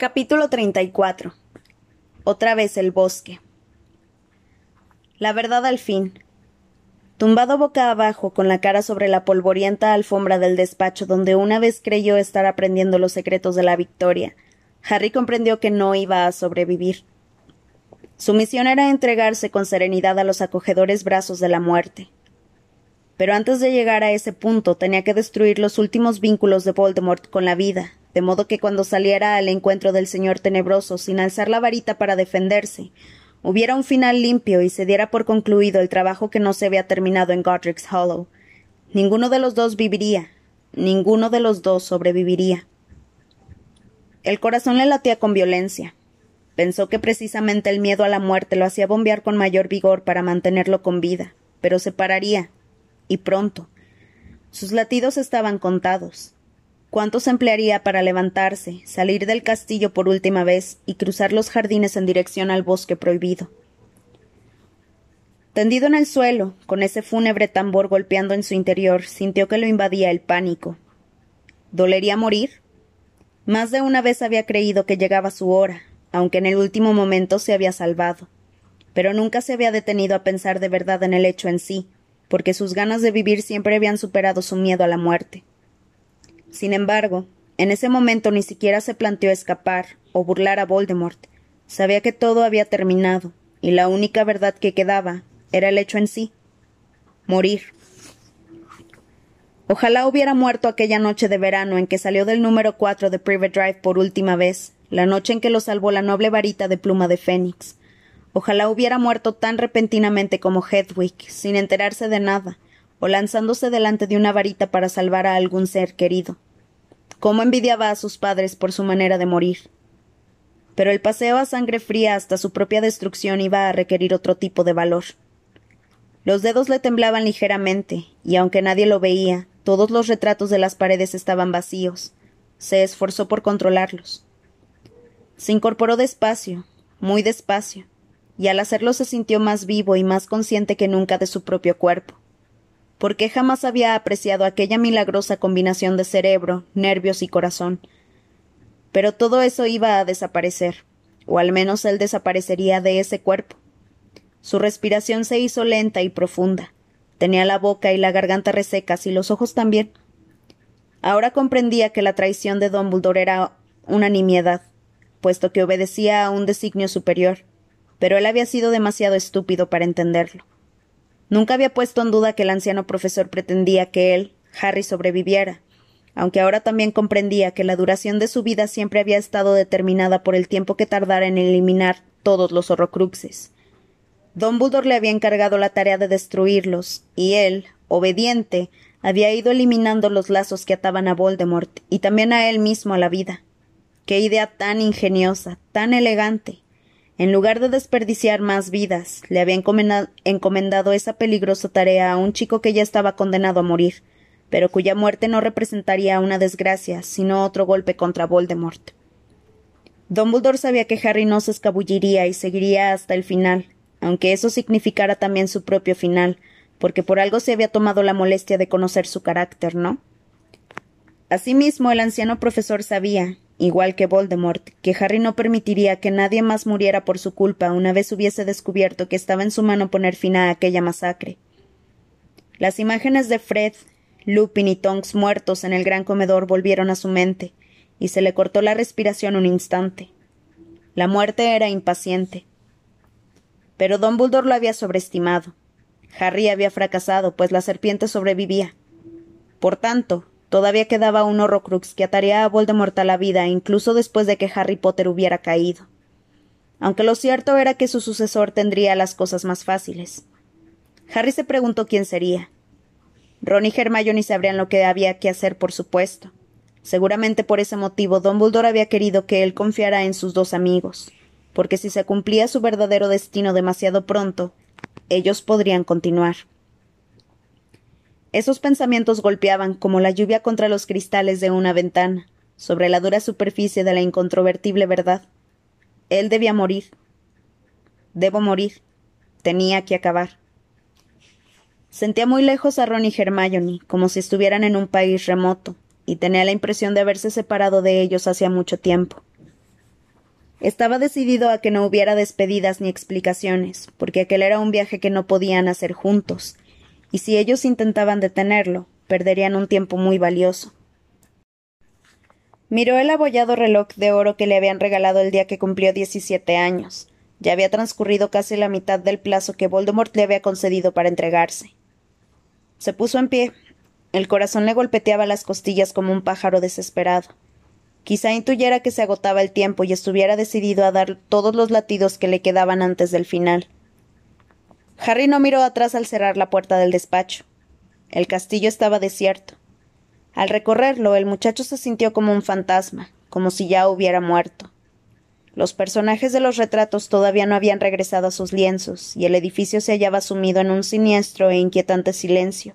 Capítulo 34. Otra vez el bosque. La verdad al fin. Tumbado boca abajo, con la cara sobre la polvorienta alfombra del despacho donde una vez creyó estar aprendiendo los secretos de la victoria, Harry comprendió que no iba a sobrevivir. Su misión era entregarse con serenidad a los acogedores brazos de la muerte. Pero antes de llegar a ese punto tenía que destruir los últimos vínculos de Voldemort con la vida, de modo que cuando saliera al encuentro del señor tenebroso sin alzar la varita para defenderse, hubiera un final limpio y se diera por concluido el trabajo que no se había terminado en Godric's Hollow. Ninguno de los dos viviría, ninguno de los dos sobreviviría. El corazón le latía con violencia. Pensó que precisamente el miedo a la muerte lo hacía bombear con mayor vigor para mantenerlo con vida, pero se pararía, y pronto. Sus latidos estaban contados. ¿Cuánto se emplearía para levantarse, salir del castillo por última vez y cruzar los jardines en dirección al bosque prohibido? Tendido en el suelo, con ese fúnebre tambor golpeando en su interior, sintió que lo invadía el pánico. ¿Dolería morir? Más de una vez había creído que llegaba su hora, aunque en el último momento se había salvado. Pero nunca se había detenido a pensar de verdad en el hecho en sí, porque sus ganas de vivir siempre habían superado su miedo a la muerte. Sin embargo, en ese momento ni siquiera se planteó escapar o burlar a Voldemort. Sabía que todo había terminado, y la única verdad que quedaba era el hecho en sí morir. Ojalá hubiera muerto aquella noche de verano en que salió del número cuatro de Private Drive por última vez, la noche en que lo salvó la noble varita de pluma de Fénix. Ojalá hubiera muerto tan repentinamente como Hedwig, sin enterarse de nada, o lanzándose delante de una varita para salvar a algún ser querido. Cómo envidiaba a sus padres por su manera de morir. Pero el paseo a sangre fría hasta su propia destrucción iba a requerir otro tipo de valor. Los dedos le temblaban ligeramente, y aunque nadie lo veía, todos los retratos de las paredes estaban vacíos. Se esforzó por controlarlos. Se incorporó despacio, muy despacio, y al hacerlo se sintió más vivo y más consciente que nunca de su propio cuerpo porque jamás había apreciado aquella milagrosa combinación de cerebro, nervios y corazón. Pero todo eso iba a desaparecer, o al menos él desaparecería de ese cuerpo. Su respiración se hizo lenta y profunda. Tenía la boca y la garganta resecas y los ojos también. Ahora comprendía que la traición de Dumbledore era una nimiedad, puesto que obedecía a un designio superior, pero él había sido demasiado estúpido para entenderlo. Nunca había puesto en duda que el anciano profesor pretendía que él, Harry, sobreviviera, aunque ahora también comprendía que la duración de su vida siempre había estado determinada por el tiempo que tardara en eliminar todos los horrocruxes. Dumbledore le había encargado la tarea de destruirlos, y él, obediente, había ido eliminando los lazos que ataban a Voldemort y también a él mismo a la vida. Qué idea tan ingeniosa, tan elegante. En lugar de desperdiciar más vidas, le había encomendado esa peligrosa tarea a un chico que ya estaba condenado a morir, pero cuya muerte no representaría una desgracia, sino otro golpe contra Voldemort. Dumbledore sabía que Harry no se escabulliría y seguiría hasta el final, aunque eso significara también su propio final, porque por algo se había tomado la molestia de conocer su carácter, ¿no? Asimismo, el anciano profesor sabía, igual que Voldemort, que Harry no permitiría que nadie más muriera por su culpa una vez hubiese descubierto que estaba en su mano poner fin a aquella masacre. Las imágenes de Fred, Lupin y Tonks muertos en el gran comedor volvieron a su mente, y se le cortó la respiración un instante. La muerte era impaciente. Pero Dumbledore lo había sobreestimado. Harry había fracasado, pues la serpiente sobrevivía. Por tanto, Todavía quedaba un horrocrux que ataría a Voldemort a la vida incluso después de que Harry Potter hubiera caído. Aunque lo cierto era que su sucesor tendría las cosas más fáciles. Harry se preguntó quién sería. Ron y Hermione sabrían lo que había que hacer, por supuesto. Seguramente por ese motivo Dumbledore había querido que él confiara en sus dos amigos, porque si se cumplía su verdadero destino demasiado pronto, ellos podrían continuar. Esos pensamientos golpeaban como la lluvia contra los cristales de una ventana, sobre la dura superficie de la incontrovertible verdad. Él debía morir. Debo morir. Tenía que acabar. Sentía muy lejos a Ron y Hermione, como si estuvieran en un país remoto, y tenía la impresión de haberse separado de ellos hacía mucho tiempo. Estaba decidido a que no hubiera despedidas ni explicaciones, porque aquel era un viaje que no podían hacer juntos, y si ellos intentaban detenerlo, perderían un tiempo muy valioso. Miró el abollado reloj de oro que le habían regalado el día que cumplió diecisiete años. Ya había transcurrido casi la mitad del plazo que Voldemort le había concedido para entregarse. Se puso en pie. El corazón le golpeteaba las costillas como un pájaro desesperado. Quizá intuyera que se agotaba el tiempo y estuviera decidido a dar todos los latidos que le quedaban antes del final. Harry no miró atrás al cerrar la puerta del despacho. El castillo estaba desierto. Al recorrerlo, el muchacho se sintió como un fantasma, como si ya hubiera muerto. Los personajes de los retratos todavía no habían regresado a sus lienzos, y el edificio se hallaba sumido en un siniestro e inquietante silencio,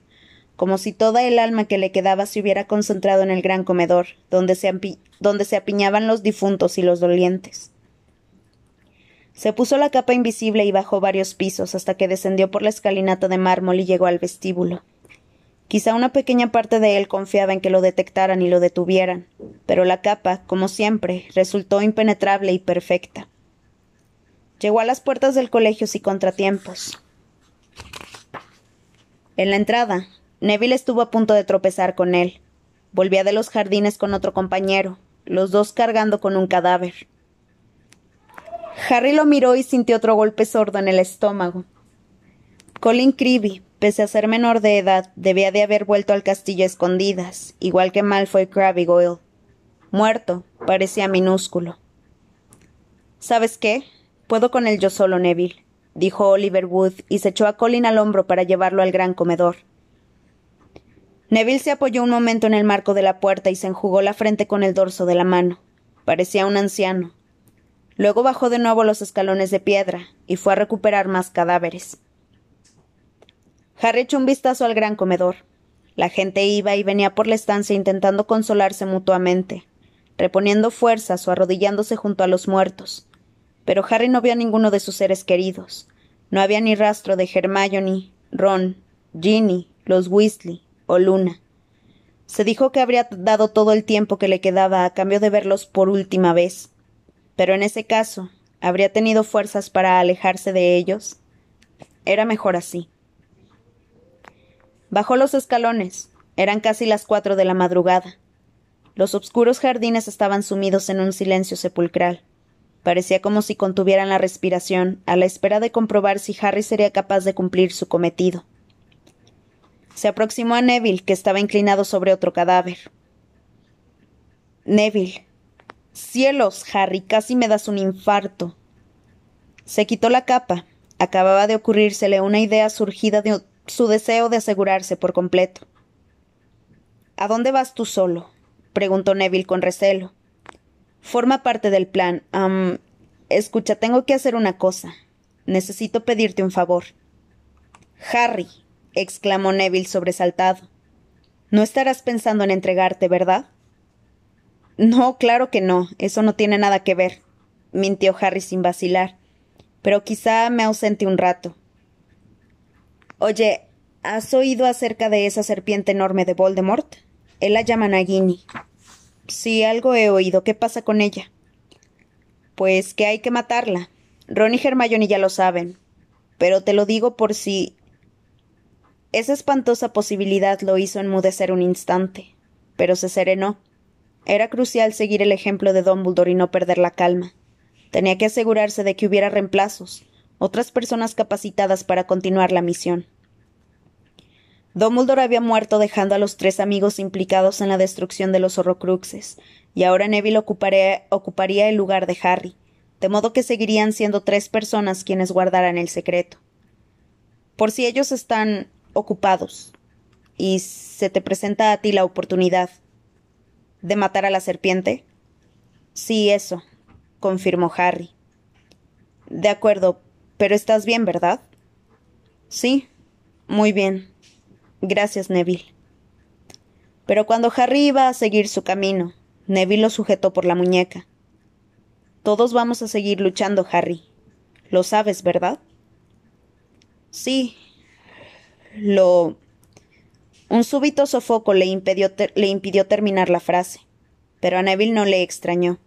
como si toda el alma que le quedaba se hubiera concentrado en el gran comedor, donde se, donde se apiñaban los difuntos y los dolientes. Se puso la capa invisible y bajó varios pisos hasta que descendió por la escalinata de mármol y llegó al vestíbulo. Quizá una pequeña parte de él confiaba en que lo detectaran y lo detuvieran, pero la capa, como siempre, resultó impenetrable y perfecta. Llegó a las puertas del colegio sin contratiempos. En la entrada, Neville estuvo a punto de tropezar con él. Volvía de los jardines con otro compañero, los dos cargando con un cadáver. Harry lo miró y sintió otro golpe sordo en el estómago. Colin Creevy, pese a ser menor de edad, debía de haber vuelto al castillo a escondidas, igual que Malfoy Crabbe Goyle. Muerto, parecía minúsculo. ¿Sabes qué? Puedo con él yo solo, Neville, dijo Oliver Wood, y se echó a Colin al hombro para llevarlo al gran comedor. Neville se apoyó un momento en el marco de la puerta y se enjugó la frente con el dorso de la mano. Parecía un anciano. Luego bajó de nuevo los escalones de piedra y fue a recuperar más cadáveres. Harry echó un vistazo al gran comedor. La gente iba y venía por la estancia intentando consolarse mutuamente, reponiendo fuerzas o arrodillándose junto a los muertos. Pero Harry no vio a ninguno de sus seres queridos. No había ni rastro de Hermione, Ron, Ginny, los Weasley, o Luna. Se dijo que habría dado todo el tiempo que le quedaba a cambio de verlos por última vez. Pero en ese caso, ¿habría tenido fuerzas para alejarse de ellos? Era mejor así. Bajó los escalones. Eran casi las cuatro de la madrugada. Los oscuros jardines estaban sumidos en un silencio sepulcral. Parecía como si contuvieran la respiración, a la espera de comprobar si Harry sería capaz de cumplir su cometido. Se aproximó a Neville, que estaba inclinado sobre otro cadáver. Neville. Cielos, Harry, casi me das un infarto. Se quitó la capa. Acababa de ocurrírsele una idea surgida de su deseo de asegurarse por completo. ¿A dónde vas tú solo? preguntó Neville con recelo. Forma parte del plan. escucha, tengo que hacer una cosa. Necesito pedirte un favor. Harry, exclamó Neville sobresaltado. No estarás pensando en entregarte, ¿verdad? No, claro que no. Eso no tiene nada que ver, mintió Harry sin vacilar. Pero quizá me ausente un rato. Oye, ¿has oído acerca de esa serpiente enorme de Voldemort? Él la llama Nagini. Sí, algo he oído. ¿Qué pasa con ella? Pues que hay que matarla. Ron y Hermione ya lo saben. Pero te lo digo por si esa espantosa posibilidad lo hizo enmudecer un instante, pero se serenó. Era crucial seguir el ejemplo de Dumbledore y no perder la calma. Tenía que asegurarse de que hubiera reemplazos, otras personas capacitadas para continuar la misión. Dumbledore había muerto dejando a los tres amigos implicados en la destrucción de los horrocruxes, y ahora Neville ocuparía el lugar de Harry, de modo que seguirían siendo tres personas quienes guardaran el secreto. Por si ellos están ocupados y se te presenta a ti la oportunidad de matar a la serpiente? Sí, eso, confirmó Harry. De acuerdo, pero estás bien, ¿verdad? Sí, muy bien. Gracias, Neville. Pero cuando Harry iba a seguir su camino, Neville lo sujetó por la muñeca. Todos vamos a seguir luchando, Harry. Lo sabes, ¿verdad? Sí, lo. Un súbito sofoco le impidió, terminar la frase, pero a Neville no le extrañó.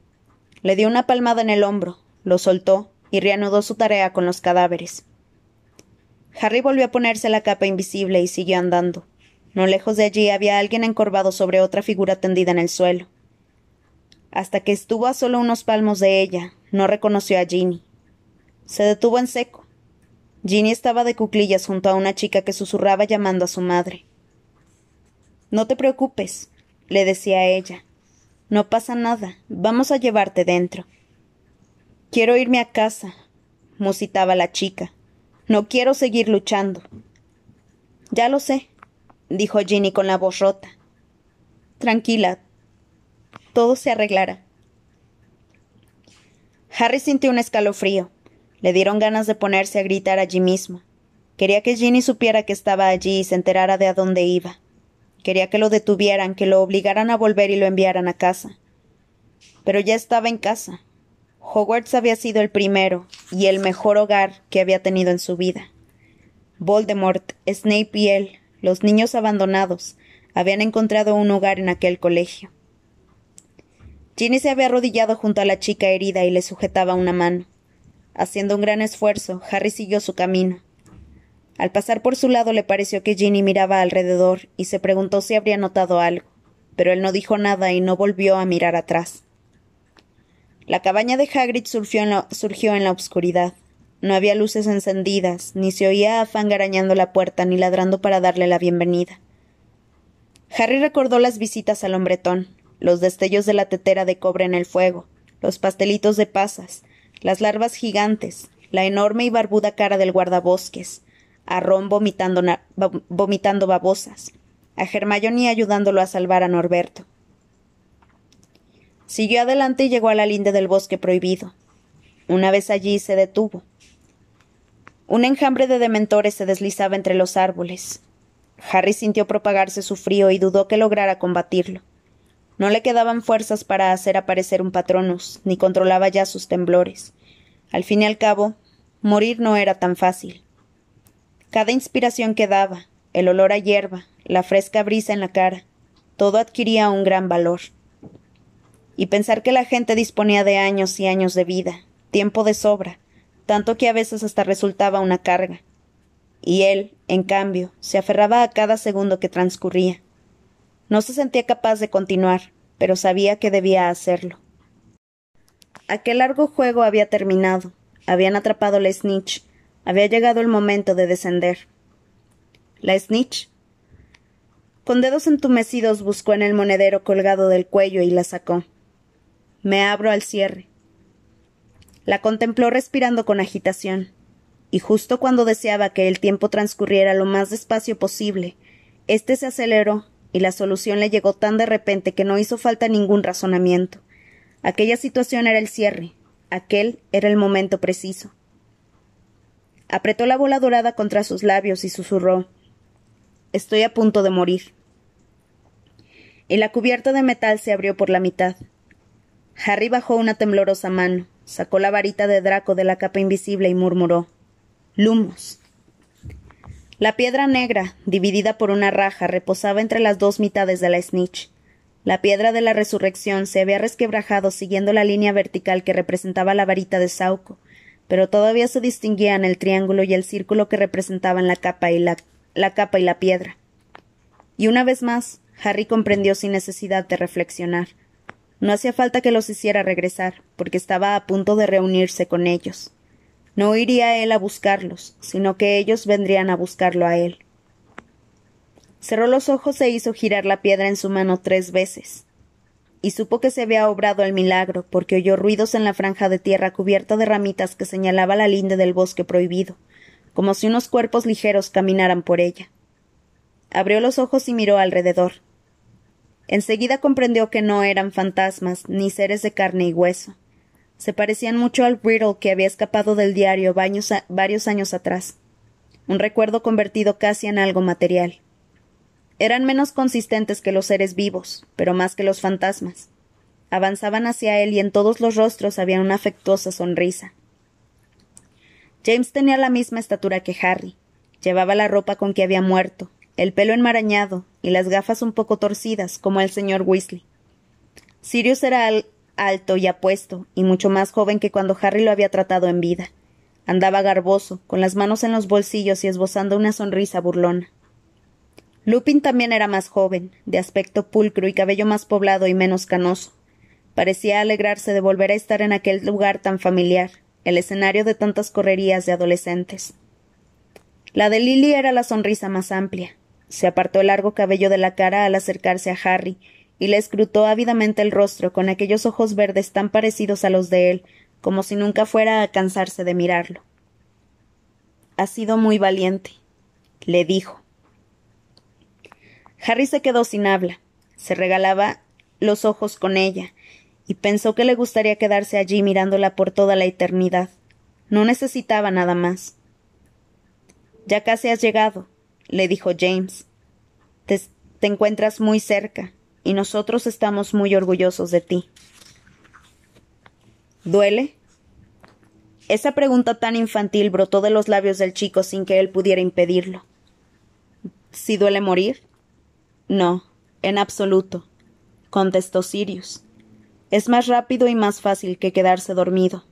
Le dio una palmada en el hombro, lo soltó y reanudó su tarea con los cadáveres. Harry volvió a ponerse la capa invisible y siguió andando. No lejos de allí había alguien encorvado sobre otra figura tendida en el suelo. Hasta que estuvo a solo unos palmos de ella, no reconoció a Ginny. Se detuvo en seco. Ginny estaba de cuclillas junto a una chica que susurraba llamando a su madre. No te preocupes, le decía ella. No pasa nada. Vamos a llevarte dentro. Quiero irme a casa, musitaba la chica. No quiero seguir luchando. Ya lo sé, dijo Ginny con la voz rota. Tranquila, todo se arreglará. Harry sintió un escalofrío. Le dieron ganas de ponerse a gritar allí mismo. Quería que Ginny supiera que estaba allí y se enterara de a dónde iba. Quería que lo detuvieran, que lo obligaran a volver y lo enviaran a casa. Pero ya estaba en casa. Hogwarts había sido el primero y el mejor hogar que había tenido en su vida. Voldemort, Snape y él, los niños abandonados, habían encontrado un hogar en aquel colegio. Ginny se había arrodillado junto a la chica herida y le sujetaba una mano. Haciendo un gran esfuerzo, Harry siguió su camino. Al pasar por su lado le pareció que Ginny miraba alrededor y se preguntó si habría notado algo, pero él no dijo nada y no volvió a mirar atrás. La cabaña de Hagrid surgió en la, surgió oscuridad. No había luces encendidas, ni se oía a Fang arañando la puerta ni ladrando para darle la bienvenida. Harry recordó las visitas al hombretón, los destellos de la tetera de cobre en el fuego, los pastelitos de pasas, las larvas gigantes, la enorme y barbuda cara del guardabosques, a Ron vomitando, vomitando babosas, a Hermione ayudándolo a salvar a Norberto. Siguió adelante y llegó a la linde del bosque prohibido. Una vez allí se detuvo. Un enjambre de dementores se deslizaba entre los árboles. Harry sintió propagarse su frío y dudó que lograra combatirlo. No le quedaban fuerzas para hacer aparecer un patronus, ni controlaba ya sus temblores. Al fin y al cabo, morir no era tan fácil. Cada inspiración que daba, el olor a hierba, la fresca brisa en la cara, todo adquiría un gran valor. Y pensar que la gente disponía de años y años de vida, tiempo de sobra, tanto que a veces hasta resultaba una carga. Y él, en cambio, se aferraba a cada segundo que transcurría. No se sentía capaz de continuar, pero sabía que debía hacerlo. Aquel largo juego había terminado. Habían atrapado la snitch. Había llegado el momento de descender. ¿La snitch? Con dedos entumecidos buscó en el monedero colgado del cuello y la sacó. Me abro al cierre. La contempló respirando con agitación, y justo cuando deseaba que el tiempo transcurriera lo más despacio posible, éste se aceleró y la solución le llegó tan de repente que no hizo falta ningún razonamiento. Aquella situación era el cierre, aquel era el momento preciso. Apretó la bola dorada contra sus labios y susurró Estoy a punto de morir. Y la cubierta de metal se abrió por la mitad. Harry bajó una temblorosa mano, sacó la varita de Draco de la capa invisible y murmuró Lumos. La piedra negra, dividida por una raja, reposaba entre las dos mitades de la snitch. La piedra de la resurrección se había resquebrajado siguiendo la línea vertical que representaba la varita de Sauco, pero todavía se distinguían el triángulo y el círculo que representaban la capa y la, la capa y la piedra. Y una vez más, Harry comprendió sin necesidad de reflexionar. No hacía falta que los hiciera regresar, porque estaba a punto de reunirse con ellos. No iría él a buscarlos, sino que ellos vendrían a buscarlo a él. Cerró los ojos e hizo girar la piedra en su mano tres veces. Y supo que se había obrado el milagro, porque oyó ruidos en la franja de tierra cubierta de ramitas que señalaba la linde del bosque prohibido, como si unos cuerpos ligeros caminaran por ella. Abrió los ojos y miró alrededor. Enseguida comprendió que no eran fantasmas ni seres de carne y hueso se parecían mucho al Riddle que había escapado del diario varios años atrás. Un recuerdo convertido casi en algo material. Eran menos consistentes que los seres vivos, pero más que los fantasmas. Avanzaban hacia él y en todos los rostros había una afectuosa sonrisa. James tenía la misma estatura que Harry. Llevaba la ropa con que había muerto, el pelo enmarañado y las gafas un poco torcidas, como el señor Weasley. Sirius era alto y apuesto, y mucho más joven que cuando Harry lo había tratado en vida. Andaba garboso, con las manos en los bolsillos y esbozando una sonrisa burlona. Lupin también era más joven, de aspecto pulcro y cabello más poblado y menos canoso. Parecía alegrarse de volver a estar en aquel lugar tan familiar, el escenario de tantas correrías de adolescentes. La de Lily era la sonrisa más amplia. Se apartó el largo cabello de la cara al acercarse a Harry, y le escrutó ávidamente el rostro con aquellos ojos verdes tan parecidos a los de él, como si nunca fuera a cansarse de mirarlo. Ha sido muy valiente, le dijo. Harry se quedó sin habla. Se regalaba los ojos con ella, y pensó que le gustaría quedarse allí mirándola por toda la eternidad. No necesitaba nada más. Ya casi has llegado, le dijo James. Te, te encuentras muy cerca y nosotros estamos muy orgullosos de ti. ¿Duele? Esa pregunta tan infantil brotó de los labios del chico sin que él pudiera impedirlo. ¿Si duele morir? No, en absoluto, contestó Sirius. Es más rápido y más fácil que quedarse dormido.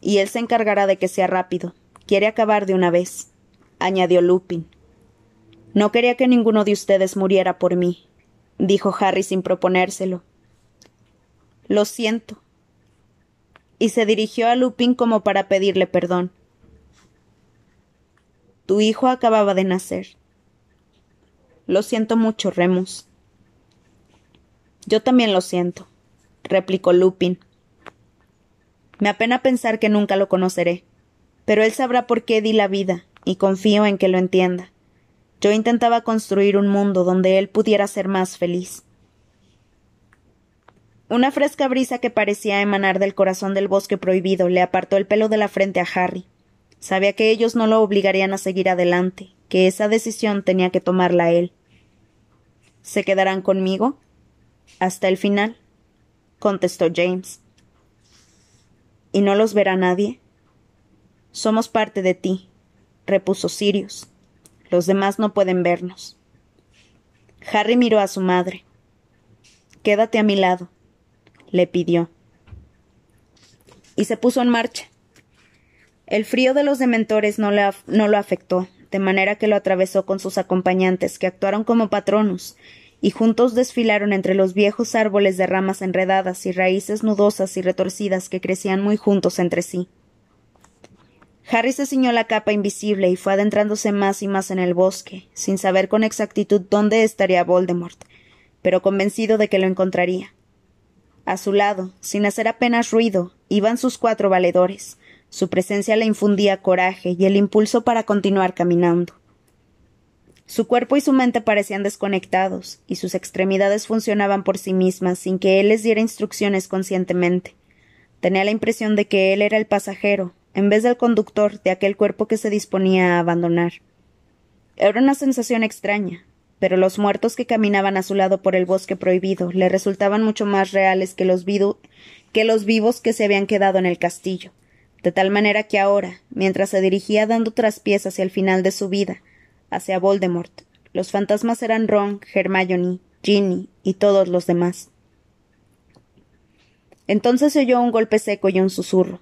Y él se encargará de que sea rápido. Quiere acabar de una vez, añadió Lupin. No quería que ninguno de ustedes muriera por mí, dijo Harry sin proponérselo. Lo siento. Y se dirigió a Lupin como para pedirle perdón. Tu hijo acababa de nacer. Lo siento mucho, Remus. Yo también lo siento, replicó Lupin. Me apena pensar que nunca lo conoceré, pero él sabrá por qué di la vida, y confío en que lo entienda. Yo intentaba construir un mundo donde él pudiera ser más feliz. Una fresca brisa que parecía emanar del corazón del bosque prohibido le apartó el pelo de la frente a Harry. Sabía que ellos no lo obligarían a seguir adelante, que esa decisión tenía que tomarla él. ¿Se quedarán conmigo? Hasta el final, contestó James. ¿Y no los verá nadie? Somos parte de ti, repuso Sirius. Los demás no pueden vernos. Harry miró a su madre. Quédate a mi lado, le pidió. Y se puso en marcha. El frío de los dementores no, no, lo afectó, de manera que lo atravesó con sus acompañantes, que actuaron como patronos, y juntos desfilaron entre los viejos árboles de ramas enredadas y raíces nudosas y retorcidas que crecían muy juntos entre sí. Harry se ciñó la capa invisible y fue adentrándose más y más en el bosque, sin saber con exactitud dónde estaría Voldemort, pero convencido de que lo encontraría. A su lado, sin hacer apenas ruido, iban sus cuatro valedores. Su presencia le infundía coraje y el impulso para continuar caminando. Su cuerpo y su mente parecían desconectados, y sus extremidades funcionaban por sí mismas sin que él les diera instrucciones conscientemente. Tenía la impresión de que él era el pasajero, en vez del conductor de aquel cuerpo que se disponía a abandonar. Era una sensación extraña, pero los muertos que caminaban a su lado por el bosque prohibido le resultaban mucho más reales que los, vivos que se habían quedado en el castillo, de tal manera que ahora, mientras se dirigía dando traspiés hacia el final de su vida, hacia Voldemort, los fantasmas eran Ron, Hermione, Ginny y todos los demás. Entonces se oyó un golpe seco y un susurro.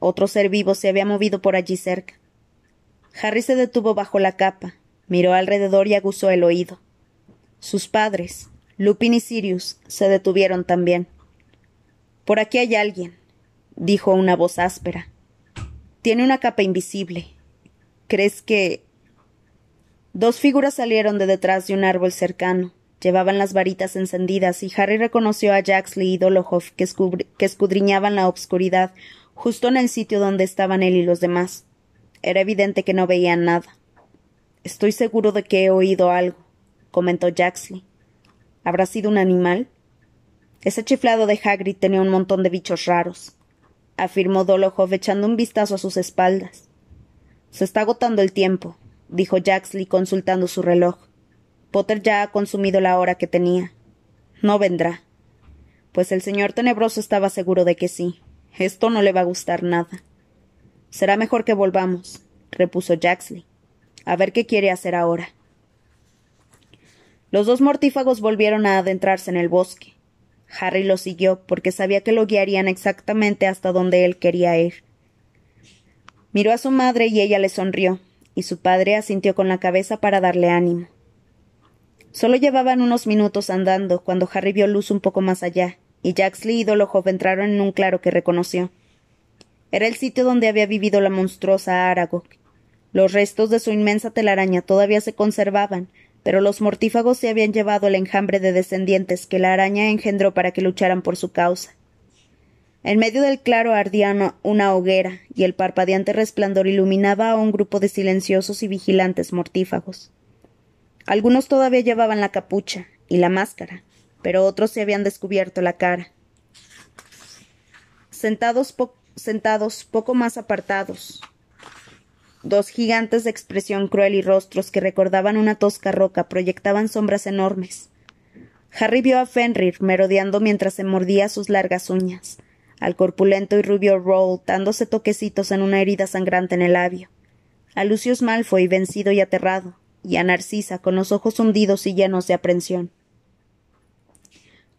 Otro ser vivo se había movido por allí cerca. Harry se detuvo bajo la capa, miró alrededor y aguzó el oído. Sus padres, Lupin y Sirius, se detuvieron también. Por aquí hay alguien, dijo una voz áspera. Tiene una capa invisible. ¿Crees que... Dos figuras salieron de detrás de un árbol cercano. Llevaban las varitas encendidas y Harry reconoció a Jaxley y Dolohoff que, que escudriñaban la obscuridad justo en el sitio donde estaban él y los demás. Era evidente que no veían nada. Estoy seguro de que he oído algo, comentó Jaxley. ¿Habrá sido un animal? Ese chiflado de Hagrid tenía un montón de bichos raros, afirmó Dolokhov echando un vistazo a sus espaldas. Se está agotando el tiempo, dijo Jaxley consultando su reloj. Potter ya ha consumido la hora que tenía. No vendrá. Pues el señor tenebroso estaba seguro de que sí. Esto no le va a gustar nada. Será mejor que volvamos, repuso Jaxley. A ver qué quiere hacer ahora. Los dos mortífagos volvieron a adentrarse en el bosque. Harry lo siguió porque sabía que lo guiarían exactamente hasta donde él quería ir. Miró a su madre y ella le sonrió, y su padre asintió con la cabeza para darle ánimo. Solo llevaban unos minutos andando cuando Harry vio luz un poco más allá, y Jaxley y Dolokhov entraron en un claro que reconoció. Era el sitio donde había vivido la monstruosa Aragog. Los restos de su inmensa telaraña todavía se conservaban, pero los mortífagos se habían llevado el enjambre de descendientes que la araña engendró para que lucharan por su causa. En medio del claro ardía una hoguera, y el parpadeante resplandor iluminaba a un grupo de silenciosos y vigilantes mortífagos. Algunos todavía llevaban la capucha y la máscara, pero otros se habían descubierto la cara. Sentados, sentados poco más apartados, Dos gigantes de expresión cruel y rostros que recordaban una tosca roca proyectaban sombras enormes. Harry vio a Fenrir merodeando mientras se mordía sus largas uñas, al corpulento y rubio Roll dándose toquecitos en una herida sangrante en el labio, a Lucius Malfoy vencido y aterrado, y a Narcisa con los ojos hundidos y llenos de aprensión.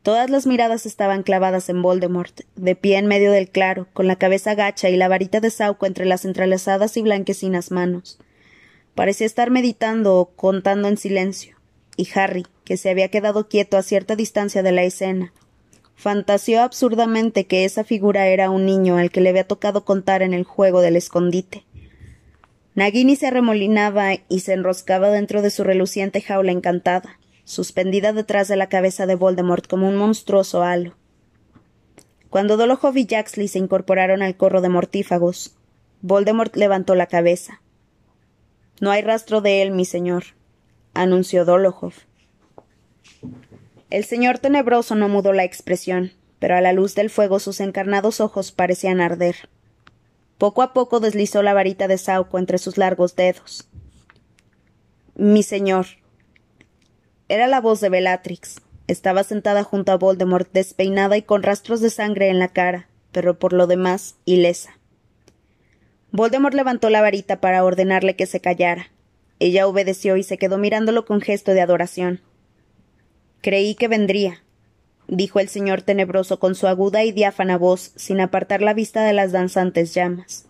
Todas las miradas estaban clavadas en Voldemort, de pie en medio del claro, con la cabeza gacha y la varita de Sauco entre las entrelazadas y blanquecinas manos. Parecía estar meditando o contando en silencio, y Harry, que se había quedado quieto a cierta distancia de la escena, fantaseó absurdamente que esa figura era un niño al que le había tocado contar en el juego del escondite. Nagini se arremolinaba y se enroscaba dentro de su reluciente jaula encantada suspendida detrás de la cabeza de Voldemort como un monstruoso halo. Cuando Dolohov y Jaxley se incorporaron al corro de mortífagos, Voldemort levantó la cabeza. No hay rastro de él, mi señor, anunció Dolohov. El señor tenebroso no mudó la expresión, pero a la luz del fuego sus encarnados ojos parecían arder. Poco a poco deslizó la varita de Sauco entre sus largos dedos. Mi señor, era la voz de Bellatrix. Estaba sentada junto a Voldemort, despeinada y con rastros de sangre en la cara, pero por lo demás ilesa. Voldemort levantó la varita para ordenarle que se callara. Ella obedeció y se quedó mirándolo con gesto de adoración. Creí que vendría, dijo el señor tenebroso con su aguda y diáfana voz, sin apartar la vista de las danzantes llamas.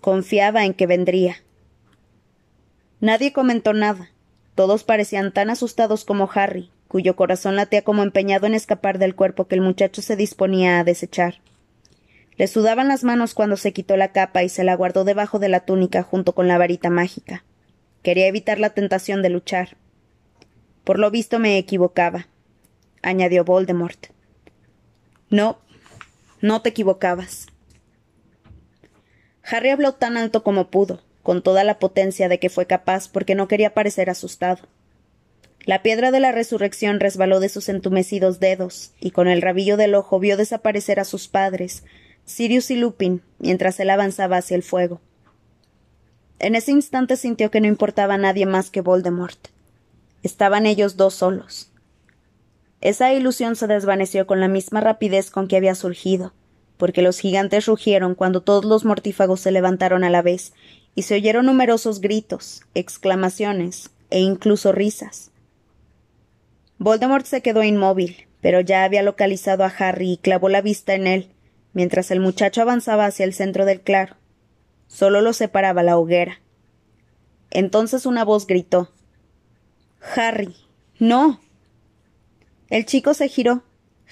Confiaba en que vendría. Nadie comentó nada. Todos parecían tan asustados como Harry, cuyo corazón latía como empeñado en escapar del cuerpo que el muchacho se disponía a desechar. Le sudaban las manos cuando se quitó la capa y se la guardó debajo de la túnica junto con la varita mágica. Quería evitar la tentación de luchar. Por lo visto me equivocaba, añadió Voldemort. No, no te equivocabas. Harry habló tan alto como pudo, con toda la potencia de que fue capaz porque no quería parecer asustado. La piedra de la resurrección resbaló de sus entumecidos dedos, y con el rabillo del ojo vio desaparecer a sus padres, Sirius y Lupin, mientras él avanzaba hacia el fuego. En ese instante sintió que no importaba a nadie más que Voldemort. Estaban ellos dos solos. Esa ilusión se desvaneció con la misma rapidez con que había surgido, porque los gigantes rugieron cuando todos los mortífagos se levantaron a la vez y se oyeron numerosos gritos, exclamaciones e incluso risas. Voldemort se quedó inmóvil, pero ya había localizado a Harry y clavó la vista en él, mientras el muchacho avanzaba hacia el centro del claro. Solo lo separaba la hoguera. Entonces una voz gritó Harry. No. El chico se giró.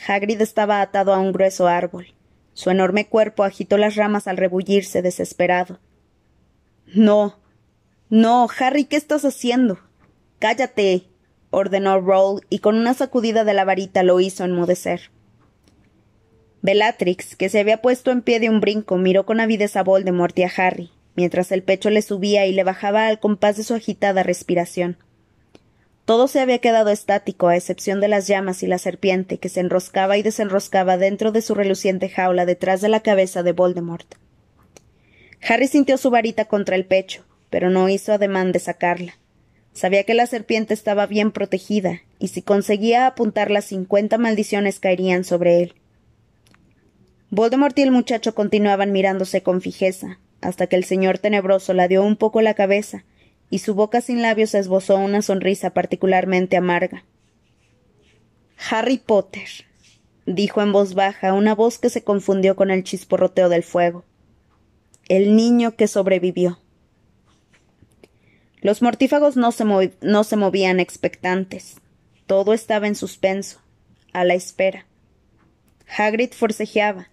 Hagrid estaba atado a un grueso árbol. Su enorme cuerpo agitó las ramas al rebullirse desesperado. No. No, Harry, ¿qué estás haciendo? Cállate. ordenó Roll, y con una sacudida de la varita lo hizo enmudecer. Bellatrix, que se había puesto en pie de un brinco, miró con avidez a Voldemort y a Harry, mientras el pecho le subía y le bajaba al compás de su agitada respiración. Todo se había quedado estático, a excepción de las llamas y la serpiente que se enroscaba y desenroscaba dentro de su reluciente jaula detrás de la cabeza de Voldemort. Harry sintió su varita contra el pecho, pero no hizo ademán de sacarla. Sabía que la serpiente estaba bien protegida, y si conseguía apuntarla cincuenta maldiciones caerían sobre él. Voldemort y el muchacho continuaban mirándose con fijeza, hasta que el señor tenebroso la dio un poco la cabeza, y su boca sin labios esbozó una sonrisa particularmente amarga. Harry Potter, dijo en voz baja una voz que se confundió con el chisporroteo del fuego. El niño que sobrevivió. Los mortífagos no se, no se movían expectantes. Todo estaba en suspenso, a la espera. Hagrid forcejeaba,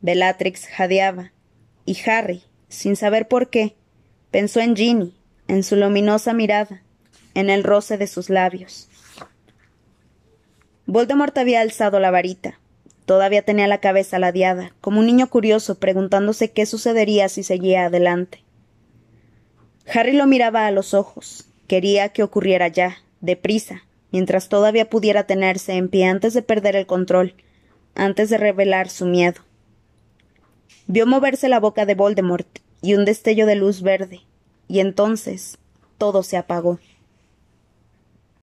Bellatrix jadeaba, y Harry, sin saber por qué, pensó en Ginny, en su luminosa mirada, en el roce de sus labios. Voldemort había alzado la varita. Todavía tenía la cabeza ladeada, como un niño curioso preguntándose qué sucedería si seguía adelante. Harry lo miraba a los ojos. Quería que ocurriera ya, deprisa, mientras todavía pudiera tenerse en pie antes de perder el control, antes de revelar su miedo. Vio moverse la boca de Voldemort y un destello de luz verde, y entonces todo se apagó.